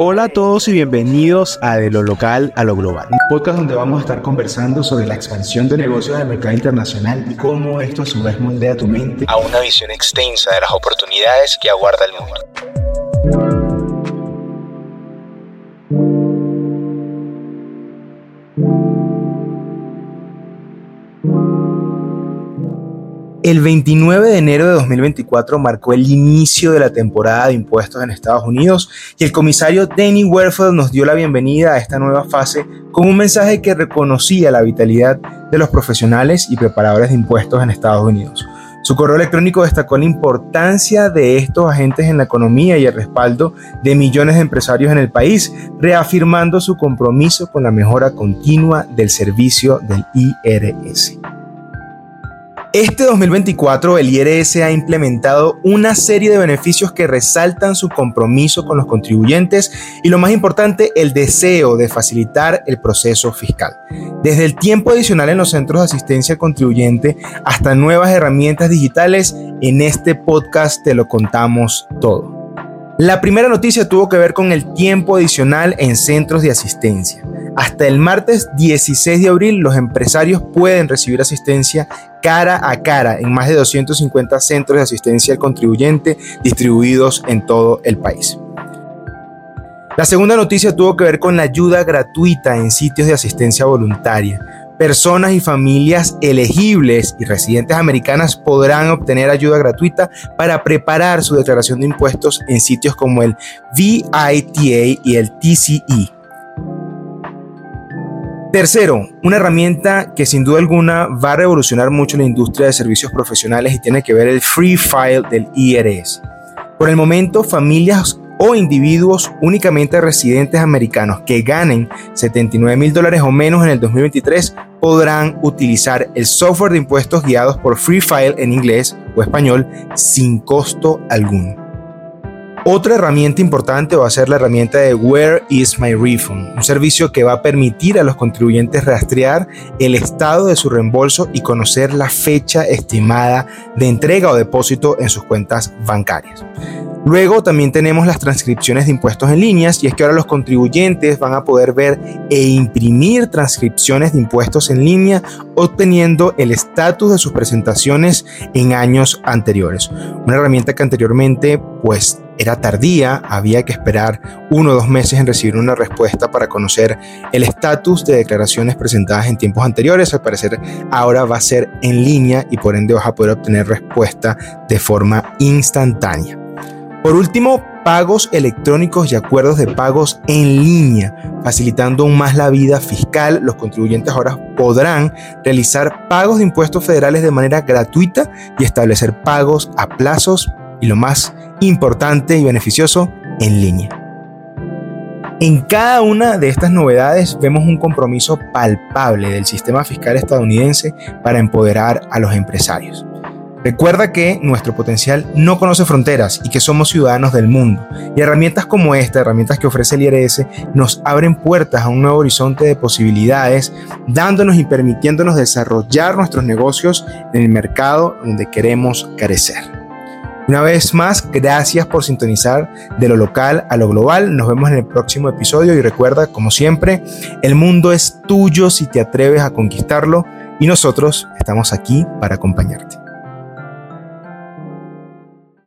Hola a todos y bienvenidos a De lo local a lo global, un podcast donde vamos a estar conversando sobre la expansión de negocios del mercado internacional y cómo esto a su vez moldea tu mente a una visión extensa de las oportunidades que aguarda el mundo. El 29 de enero de 2024 marcó el inicio de la temporada de impuestos en Estados Unidos y el comisario Danny Werfeld nos dio la bienvenida a esta nueva fase con un mensaje que reconocía la vitalidad de los profesionales y preparadores de impuestos en Estados Unidos. Su correo electrónico destacó la importancia de estos agentes en la economía y el respaldo de millones de empresarios en el país, reafirmando su compromiso con la mejora continua del servicio del IRS. Este 2024 el IRS ha implementado una serie de beneficios que resaltan su compromiso con los contribuyentes y lo más importante, el deseo de facilitar el proceso fiscal. Desde el tiempo adicional en los centros de asistencia contribuyente hasta nuevas herramientas digitales, en este podcast te lo contamos todo. La primera noticia tuvo que ver con el tiempo adicional en centros de asistencia. Hasta el martes 16 de abril los empresarios pueden recibir asistencia cara a cara en más de 250 centros de asistencia al contribuyente distribuidos en todo el país. La segunda noticia tuvo que ver con la ayuda gratuita en sitios de asistencia voluntaria personas y familias elegibles y residentes americanas podrán obtener ayuda gratuita para preparar su declaración de impuestos en sitios como el VITA y el TCE. Tercero, una herramienta que sin duda alguna va a revolucionar mucho la industria de servicios profesionales y tiene que ver el Free File del IRS. Por el momento, familias o individuos únicamente residentes americanos que ganen 79 mil dólares o menos en el 2023 podrán utilizar el software de impuestos guiados por Free File en inglés o español sin costo alguno. Otra herramienta importante va a ser la herramienta de Where is my refund, un servicio que va a permitir a los contribuyentes rastrear el estado de su reembolso y conocer la fecha estimada de entrega o depósito en sus cuentas bancarias. Luego también tenemos las transcripciones de impuestos en líneas y es que ahora los contribuyentes van a poder ver e imprimir transcripciones de impuestos en línea obteniendo el estatus de sus presentaciones en años anteriores. Una herramienta que anteriormente pues era tardía, había que esperar uno o dos meses en recibir una respuesta para conocer el estatus de declaraciones presentadas en tiempos anteriores. Al parecer ahora va a ser en línea y por ende vas a poder obtener respuesta de forma instantánea. Por último, pagos electrónicos y acuerdos de pagos en línea, facilitando aún más la vida fiscal. Los contribuyentes ahora podrán realizar pagos de impuestos federales de manera gratuita y establecer pagos a plazos y lo más importante y beneficioso, en línea. En cada una de estas novedades vemos un compromiso palpable del sistema fiscal estadounidense para empoderar a los empresarios. Recuerda que nuestro potencial no conoce fronteras y que somos ciudadanos del mundo. Y herramientas como esta, herramientas que ofrece el IRS, nos abren puertas a un nuevo horizonte de posibilidades, dándonos y permitiéndonos desarrollar nuestros negocios en el mercado donde queremos crecer. Una vez más, gracias por sintonizar de lo local a lo global. Nos vemos en el próximo episodio y recuerda, como siempre, el mundo es tuyo si te atreves a conquistarlo y nosotros estamos aquí para acompañarte.